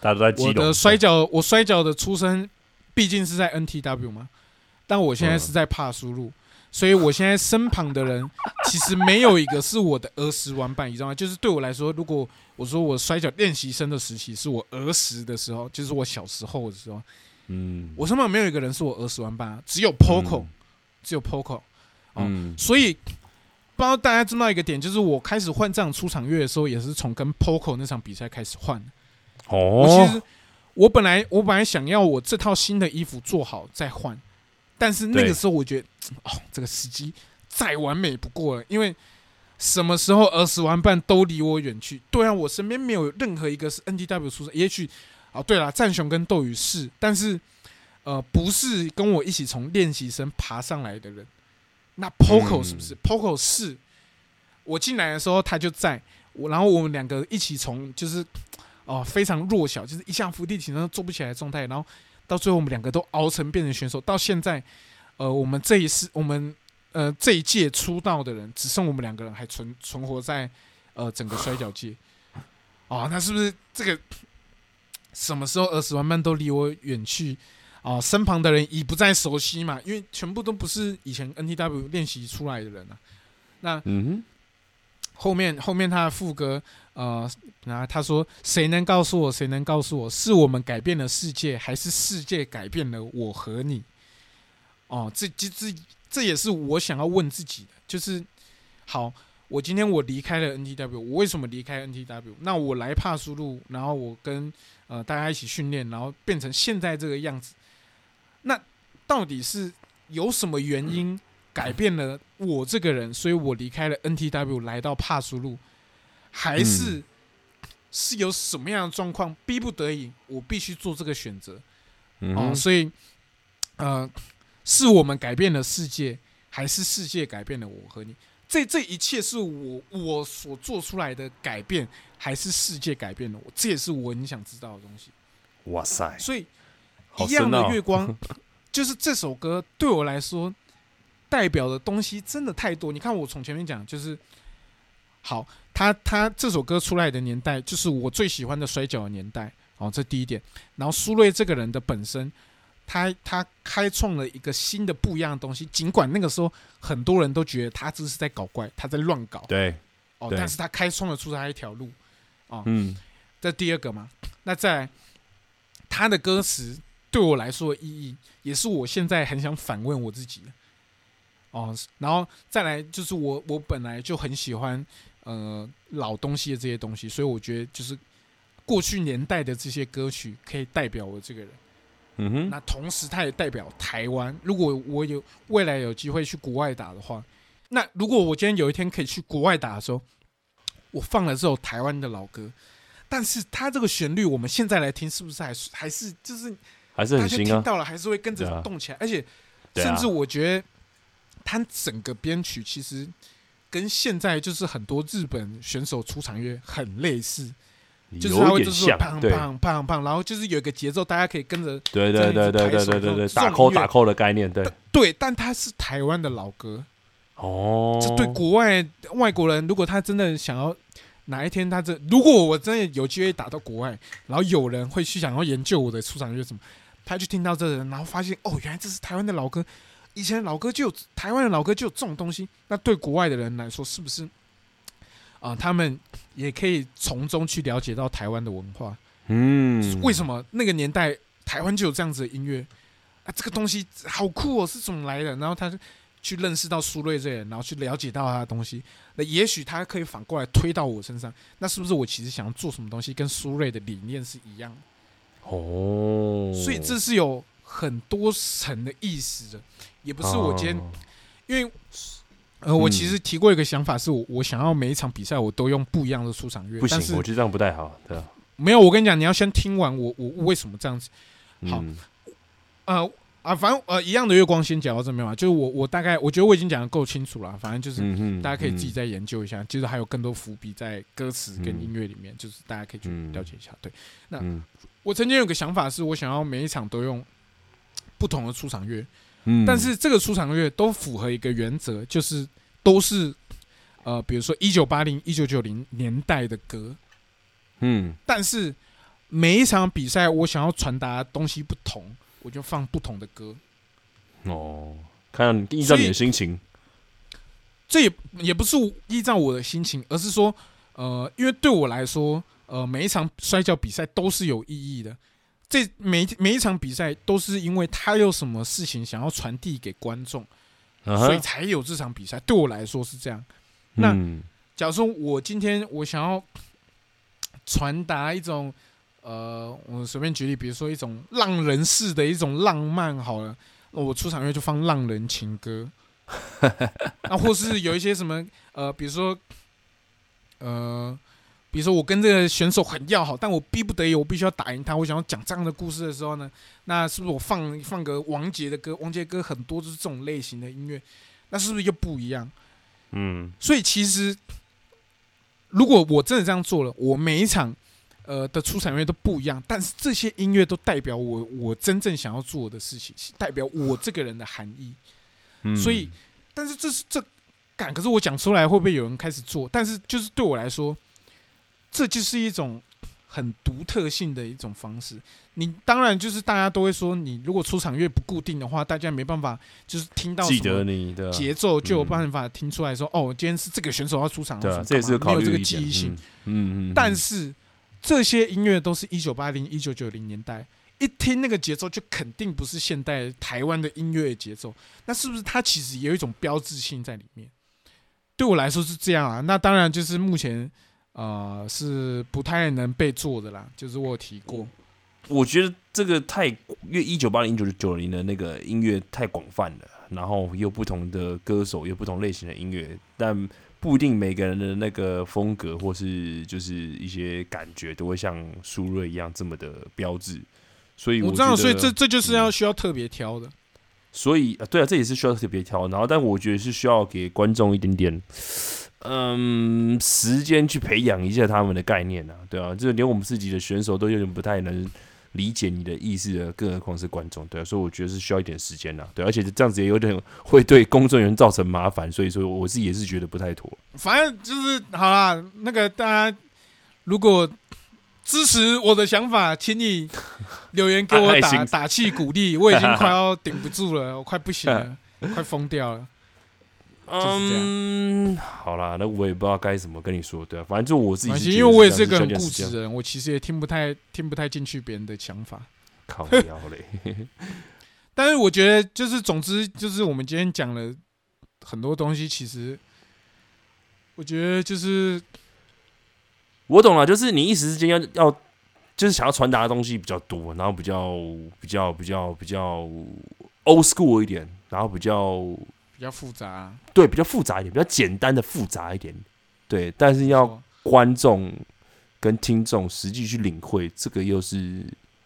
大家都在我的摔跤，我摔跤的出身毕竟是在 NTW 嘛，但我现在是在帕输入，所以我现在身旁的人其实没有一个是我的儿时玩伴，你知道吗？就是对我来说，如果我说我摔跤练习生的时期是我儿时的时候，就是我小时候的时候，嗯，我身旁没有一个人是我儿时玩伴啊，只有 Poco，、嗯只有 Poco。嗯所以不知道大家知道一个点，就是我开始换这场出场乐的时候，也是从跟 Poco 那场比赛开始换哦。我其哦实，我本来我本来想要我这套新的衣服做好再换，但是那个时候我觉得，哦，这个时机再完美不过了，因为什么时候儿时玩伴都离我远去。对啊，我身边没有任何一个是 NDW 出身，也许哦，对了，战雄跟斗鱼是，但是呃不是跟我一起从练习生爬上来的人。那 Poco 是不是、p o c o 是我进来的时候他就在我，然后我们两个一起从就是哦、非常弱小，就是一项伏地挺身都做不起来的状态，然后到最后我们两个都熬成变成选手，到现在呃我们这一次我们呃这一届出道的人只剩我们两个人还存存活在呃整个摔跤界。哦，那是不是这个什么时候二十万慢都离我远去？哦，身旁的人已不再熟悉嘛，因为全部都不是以前 NTW 练习出来的人啊。那嗯后面后面他的副歌，呃，然后他说：“谁能告诉我？谁能告诉我？是我们改变了世界，还是世界改变了我和你？”哦，这这这这也是我想要问自己的，就是好，我今天我离开了 NTW，我为什么离开 NTW？那我来帕苏路，然后我跟呃大家一起训练，然后变成现在这个样子，那到底是有什么原因改变了我这个人，所以我离开了 NTW 来到帕苏路，还是、是有什么样的状况逼不得已，我必须做这个选择？哦，嗯哼所以呃，是我们改变了世界，还是世界改变了我和你？这这一切是我我所做出来的改变，还是世界改变了我？这也是我很想知道的东西。哇塞，所以好一样的月光，就是这首歌对我来说代表的东西真的太多。你看，我从前面讲，就是好，他他这首歌出来的年代，就是我最喜欢的摔跤的年代。哦，这第一点。然后苏芮这个人的本身，他他开创了一个新的不一样的东西。尽管那个时候很多人都觉得他这是在搞怪，他在乱搞对，哦，但是他开创了出他一条路。嗯这第二个嘛，那在他的歌词对我来说的意义，也是我现在很想反问我自己的。哦，然后再来就是我我本来就很喜欢呃老东西的这些东西，所以我觉得就是过去年代的这些歌曲可以代表我这个人。嗯哼，那同时它也代表台湾。如果我有未来有机会去国外打的话，那如果我今天有一天可以去国外打的时候，我放了这首台湾的老歌，但是它这个旋律我们现在来听，是不是还是还是就是还是大家很新啊，听到了还是会跟着动起来，而且甚至我觉得它整个编曲其实跟现在就是很多日本选手出场乐很类似，就是它有会就是说点像，对，砰砰砰砰，然后就是有一个节奏，大家可以跟着对对对对对对对对，打扣扣打扣的概念，对，对，但它是台湾的老歌，哦，这对国外外国人，如果他真的想要哪一天他这，如果我真的有机会打到国外，然后有人会去想要研究我的出场乐什么，他就听到这人，然后发现哦，原来这是台湾的老歌，以前老歌就有台湾的老歌就有这种东西，那对国外的人来说，是不是啊、他们也可以从中去了解到台湾的文化？嗯，为什么那个年代台湾就有这样子的音乐啊？这个东西好酷哦，是怎么来的？然后他就去认识到苏芮这个人，然后去了解到他的东西，那也许他可以反过来推到我身上。那是不是我其实想要做什么东西跟苏芮的理念是一样的？哦，所以这是有很多层的意思的，也不是我今天，哦。因为呃，我嗯其实提过一个想法，是我我想要每一场比赛我都用不一样的出场乐，不但是行，我觉得这样不太好，对啊，没有，我跟你讲，你要先听完我我我为什么这样子。好嗯呃啊，反正呃一样的月光先讲到这边吧，就是我我大概我觉得我已经讲的够清楚了，反正就是嗯大家可以自己嗯再研究一下，其实还有更多伏笔在歌词跟嗯音乐里面，就是大家可以去嗯。了解一下。对。那嗯。我曾经有个想法是，我想要每一场都用不同的出场乐，嗯，但是这个出场乐都符合一个原则，就是都是呃比如说一九八零、一九九零年代的歌，嗯但是每一场比赛我想要传达的东西不同，我就放不同的歌。哦，看依照你的心情，这也也不是依照我的心情，而是说，呃，因为对我来说，呃，每一场摔跤比赛都是有意义的。这每一每一场比赛都是因为他有什么事情想要传递给观众，所以才有这场比赛。对我来说是这样。那嗯假如说我今天我想要传达一种，呃，我随便举例，比如说一种浪人式的一种浪漫，好了，那我出场乐就放浪人情歌，啊，或是有一些什么，呃，比如说，呃，比如说我跟这个选手很要好，但我逼不得已，我必须要打赢他。我想要讲这样的故事的时候呢，那是不是我放放个王杰的歌？王杰歌很多就是这种类型的音乐，那是不是又不一样？嗯，所以其实，如果我真的这样做了，我每一场呃的出场音乐都不一样，但是这些音乐都代表我我真正想要做的事情，代表我这个人的含义。嗯所以，但是这是这感，可是我讲出来会不会有人开始做？但是就是对我来说，这就是一种很独特性的一种方式。你当然就是大家都会说，你如果出场乐不固定的话，大家没办法就是听到记得你的节奏就有嗯办法听出来说，哦，今天是这个选手要出场，对这也是干嘛没有这个考虑一点记忆性。，嗯嗯，嗯但是这些音乐都是一九八零、一九九零年代，一听那个节奏就肯定不是现代台湾的音乐节奏。那是不是它其实也有一种标志性在里面？对我来说是这样啊。那当然就是目前呃是不太能被做的啦，就是我有提过。我觉得这个太因为一九八零、一九九零的那个音乐太广泛了，然后有不同的歌手，有不同类型的音乐，但不一定每个人的那个风格或是就是一些感觉都会像苏芮一样这么的标志。所以我知道，所以这这就是要嗯需要特别挑的。所以啊，对啊，这也是需要特别挑。然后，但我觉得是需要给观众一点点，嗯，时间去培养一下他们的概念啊，对啊，这连我们自己的选手都有点不太能理解你的意思的，更何况是观众，对啊，所以我觉得是需要一点时间的，对，而且这样子也有点会对工作人员造成麻烦，所以说我自己也是觉得不太妥。反正就是好啦，那个大家如果支持我的想法，请你 留言给我打打气鼓励。我已经快要顶不住了，我快不行了，快疯掉了。嗯，好啦，那我也不知道该怎么跟你说，对啊，反正就我自己因为我也是个很固执的人，我其实也听不太听不太进去别人的想法。靠腰嘞，但是我觉得，就是总之，就是我们今天讲了很多东西，其实我觉得就是我懂了，就是你一时之间要要，就是想要传达的东西比较多，然后比较比较比较比较 old school 一点，然后比较比较复杂、对比较复杂一点，比较简单的复杂一点，对，但是要观众跟听众实际去领会，这个又是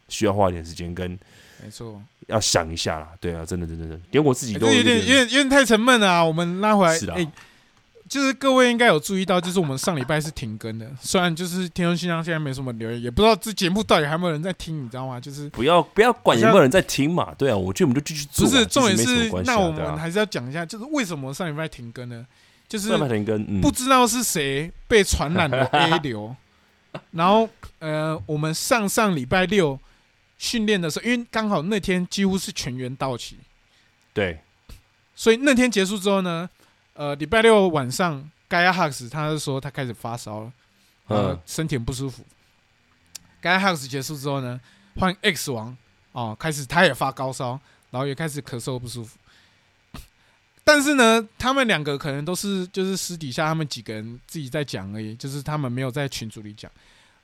需要花一点时间跟没错，要想一下啦，对啊，真的真的真的，连我自己都有点有点有点太沉闷了啊！我们拉回来，是啊欸就是各位应该有注意到，就是我们上礼拜是停更的，虽然就是天空信箱现在没什么留言，也不知道这节目到底还有没有人在听，你知道吗？就是不要不要管有没有人在听嘛，对啊，我觉得我们就继续做啊，不是重点是，啊那我们还是要讲一下，就是为什么上礼拜停更呢？就是不知道是谁被传染了 A 流，然后呃，我们上上礼拜六训练的时候，因为刚好那天几乎是全员到齐，对，所以那天结束之后呢，呃，礼拜六晚上，盖亚哈斯他就说他开始发烧了，呃嗯，身体不舒服。盖亚哈斯结束之后呢，换 X 王哦，开始他也发高烧，然后也开始咳嗽不舒服。但是呢，他们两个可能都是就是私底下他们几个人自己在讲而已，就是他们没有在群组里讲。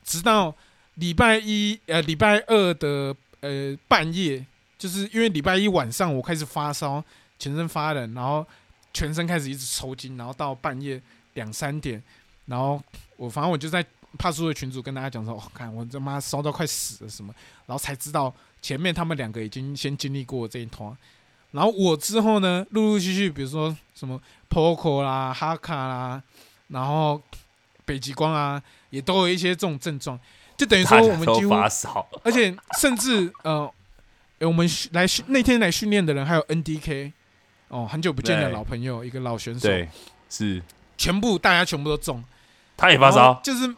直到礼拜一呃礼拜二的呃半夜，就是因为礼拜一晚上我开始发烧，全身发冷，然后全身开始一直抽筋，然后到半夜两三点，然后我反正我就在帕苏的群组跟大家讲说，哦，看我他妈烧到快死了什么，然后才知道前面他们两个已经先经历过这一团，然后我之后呢，陆陆续续，比如说什么 Poco 啦、哈卡啦，然后北极光啊，也都有一些这种症状，就等于说我们几乎发烧，而且甚至呃，诶我们训来训那天来训练的人还有 NDK 哦，很久不见的老朋友，一个老选手，对，是全部大家全部都中，他也发烧，就是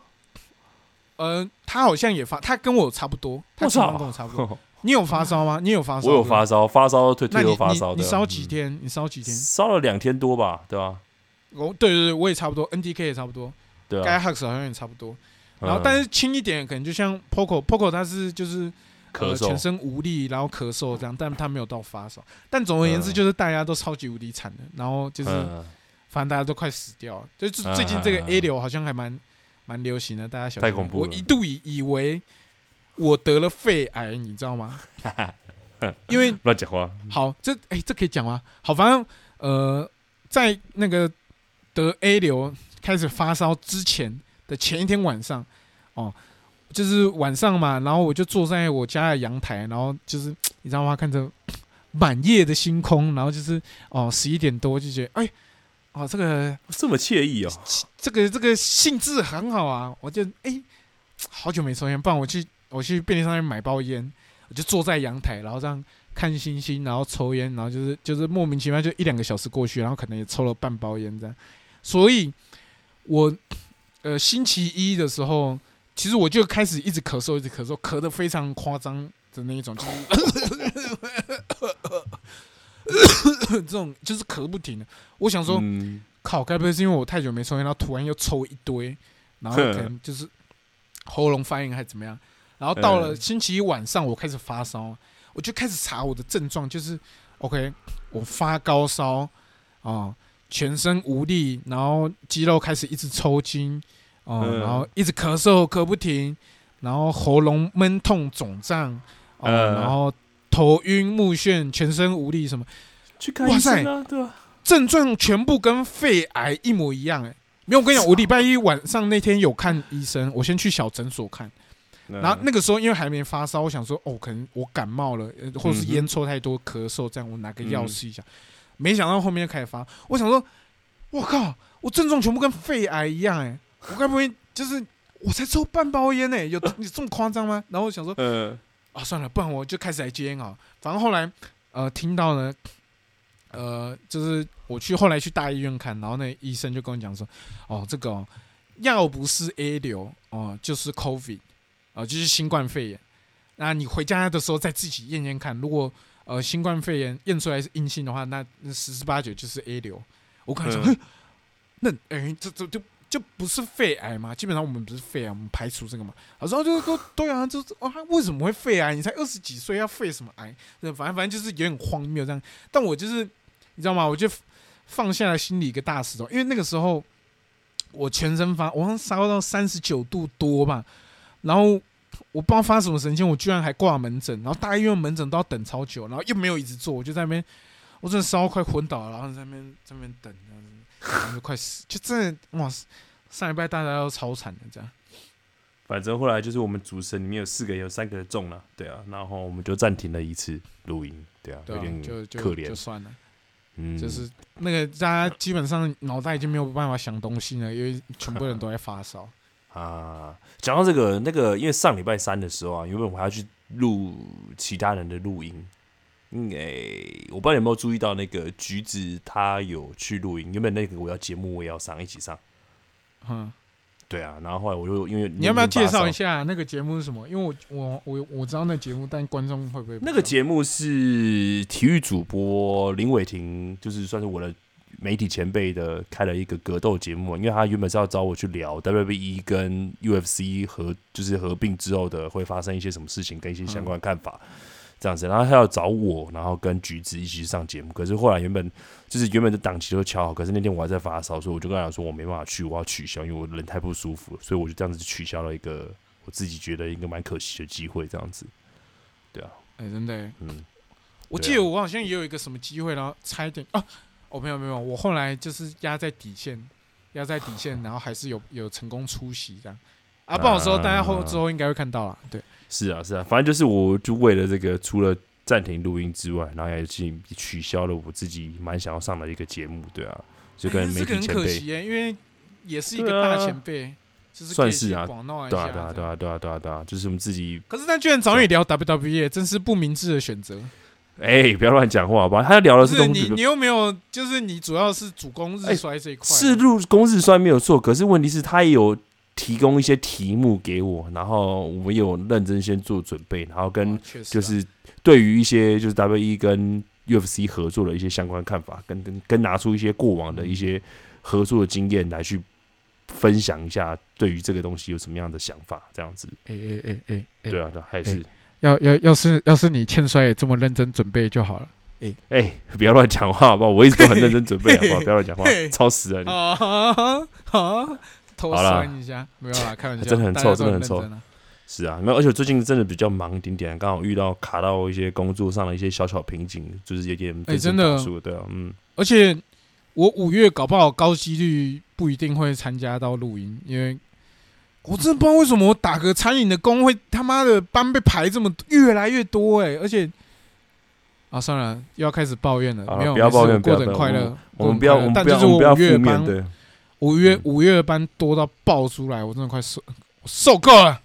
呃，他好像也发，他跟我差不多，他我操情况跟我差不多。你有发烧吗？你有发烧？我有发烧，发烧退退那你都发烧的，你你烧几嗯？天？你烧几天？烧了两天多吧，对吧？哦，对对对，我也差不多，NDK 也差不多，对啊，Hux 好像也差不多。然后嗯但是轻一点，可能就像 Poco，Poco 他是就是咳呃、全，身无力，然后咳嗽这样，但他没有到发烧。但总而言之，嗯就是大家都超级无敌惨的，然后就是、嗯，反正大家都快死掉了。就是嗯最近这个 A 流好像还蛮蛮流行的，大家小心太恐怖了我一度以以为我得了肺癌，你知道吗？因为乱讲话，好，这哎、这可以讲吗？好，反正呃，在那个得 A 流开始发烧之前的前一天晚上，哦，就是晚上嘛，然后我就坐在我家的阳台，然后就是 你知道吗？看着满夜的星空，然后就是哦十一点多就觉得哎，哦这个这么惬意哦，这个这个兴致很好啊，我就哎 好久没抽烟，不然我去我去便利商店买包烟，我就坐在阳台，然后这样看星星，然后抽烟，然后就是就是莫名其妙就一两个小时过去，然后可能也抽了半包烟这样，所以我呃星期一的时候，其实我就开始一直咳嗽，一直咳嗽，咳得非常夸张的那一种，就是 这种就是咳不停的。我想说，嗯靠，该不会是因为我太久没抽烟，然后突然又抽一堆，然后可能 就是喉咙发炎还是怎么样？然后到了嗯星期一晚上，我开始发烧，我就开始查我的症状，就是 OK，我发高烧啊、全身无力，然后肌肉开始一直抽筋，哦、嗯。然后一直咳嗽咳不停，然后喉咙闷痛肿胀，哦、嗯。然后头晕目眩，全身无力什么。去看医生啊，对吧？症状全部跟肺癌一模一样、哎，没有，我跟你讲，我礼拜一晚上那天有看医生，我先去小诊所看，嗯。然后那个时候因为还没发烧，我想说，哦，可能我感冒了，呃或者是烟抽太多、咳嗽，这样我拿个药嗯试一下。没想到后面就开始发，我想说，我靠，我症状全部跟肺癌一样、哎，我该不会就是我才抽半包烟呢、有 有这么夸张吗？然后我想说，嗯啊，算了，不然我就开始来戒烟啊。反正后来，呃，听到呢，呃，就是我去后来去大医院看，然后那医生就跟我讲说，哦，这个哦要不是 A 流哦，就是 COVID，哦，就是新冠肺炎。那你回家的时候再自己验验看，如果呃新冠肺炎验出来是阴性的话，那那十之八九就是 A 流。我可能说，嗯 那哎、这这就就不是肺癌嘛？基本上我们不是肺癌，我们排除这个嘛。然后就是说对啊，就是啊，为什么会肺癌？你才二十几岁要肺什么癌？反正反正就是有点荒谬这样。但我就是你知道吗？我就放下了心里一个大石头，因为那个时候我全身发，我好像烧到三十九度多吧，然后。我不知道发什么神经，我居然还挂门诊，然后大医院门诊都要等超久，然后又没有椅子坐，我就在那边，我真的烧快昏倒了，然后在那边在那边等，这样子，就快死，就真的哇，上礼拜大家都超惨的这样。反正后来就是我们主持人里面有四个，有三个中了，对啊，然后我们就暂停了一次录音，对啊，有点可怜就，算了，嗯，就是那个大家基本上脑袋已经没有办法想东西了，因为全部人都在发烧。啊，讲到这个，那个因为上礼拜三的时候啊，原本我还要去录其他人的录音，因为我不知道你有没有注意到，那个橘子他有去录音，原本那个我要节目我也要上，一起上，嗯，对啊，然后后来我就因为你要不要介绍一下？那个节目是什么？因为我我我我知道那节目，但观众会不会不那个节目是体育主播林伟霆，就是算是我的媒体前辈的开了一个格斗节目，因为他原本是要找我去聊 WWE 跟 UFC 合就是合并之后的会发生一些什么事情跟一些相关看法。这样子，然后他要找我，然后跟橘子一起去上节目。可是后来原本就是原本的档期都敲好，可是那天我还在发烧，所以我就跟他讲说我没办法去，我要取消，因为我人太不舒服了，所以我就这样子取消了一个我自己觉得一个蛮可惜的机会，这样子。对啊，哎、真的欸、嗯，我记得我好像也有一个什么机会，然后差一点啊，哦没有没有，我后来就是压在底线，压在底线，然后还是有有成功出席这样。啊，不好说，大家后之后应该会看到啦。对，是啊，是啊，反正就是我就为了这个，除了暂停录音之外，然后也去取消了我自己蛮想要上的一个节目，对啊，就跟媒体前辈，可惜耶，因为也是一对个大啊前辈，就是算是啊对啊，下对啊，对啊，对啊，对啊，对啊，就是我们自己，可是他居然找你聊 WWE，真是不明智的选择。哎、不要乱讲话好不好？他聊的是是东西，你你又没有，就是你主要是主攻日哎衰这一块啊，是录公式虽然没有错，可是问题是他也有提供一些题目给我，然后我们有认真先做准备，然后跟就是对于一些就是 W E 跟 UFC 合作的一些相关看法，跟跟跟拿出一些过往的一些合作的经验来去分享一下，对于这个东西有什么样的想法，这样子。哎哎哎哎哎，对啊，对啊，还是要要要是要是你欠衰也这么认真准备就好了。哎哎、不要乱讲话好不好？我一直都很认真准备，好不好？不要乱讲话，超死人。啊啊！偷酸一下，没有啦，开玩笑，真的很臭真的很臭是啊，没有，而且最近真的比较忙一点点，刚好遇到卡到一些工作上的一些小小瓶颈，就是有点分身哎真的对啊，嗯，而且我五月搞不好高几率不一定会参加到录音，因为我真的不知道为什么我打个餐饮的工会他妈的班被排这么越来越多哎、而且啊，算了，又要开始抱怨了。没有，不要抱怨过得很快乐。我们不要，我们不要，我们不要负面班，对。五月五月班多到爆出来，我真的快受受够了。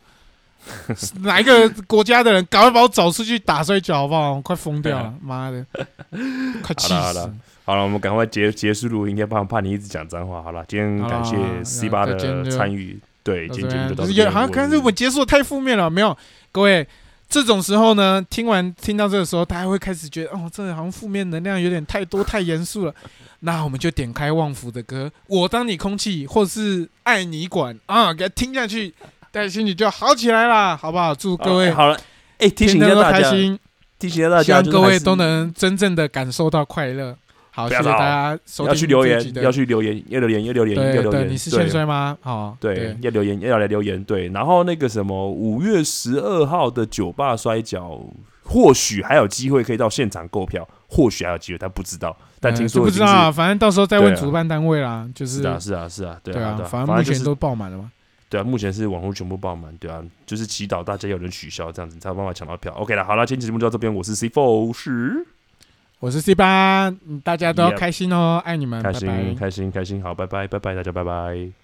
哪一个国家的人，赶快把我找出去打摔跤好不好？我快疯掉了，妈的，快气死好了好了！我们赶快结结束录音，要不然怕你一直讲脏话。好了，今天感谢 C 八的参与，对，今天节目就到就是这好像看日我本结束的太负面了，没有？各位，这种时候呢，听完听到这个时候，大家会开始觉得，哦，这好像负面能量有点太多，太严肃了。那我们就点开旺福的歌《我当你空气》或是《爱你管》啊，给它听下去，大家心情就好起来啦，好不好？祝各位哎好了，哎，提醒大家，开心，提醒一下大希望各位都能真正的感受到快乐。好，谢谢大家收听要去留言要去留言，要留言，要留言，要留言。你是对欠衰吗？好，对，要留言，要来留言。对，然后那个什么，五月十二号的酒吧摔跤，或许还有机会可以到现场购票，或许还有机会，但不知道。但嗯听说不知道啊，反正到时候再问主办单位啦。就是啊，是啊，是啊，对对啊，反正目前都爆满了嘛。对啊，目前是网络全部爆满，对啊，就是祈祷大家有人取消这样子，才有办法抢到票。OK 了，好了，今天节目就到这边，我是 C Four，是我是 C 八，嗯大家都要开心哦，爱你们，开拜拜心，。开心，开心，好，拜拜，拜拜，大家拜拜。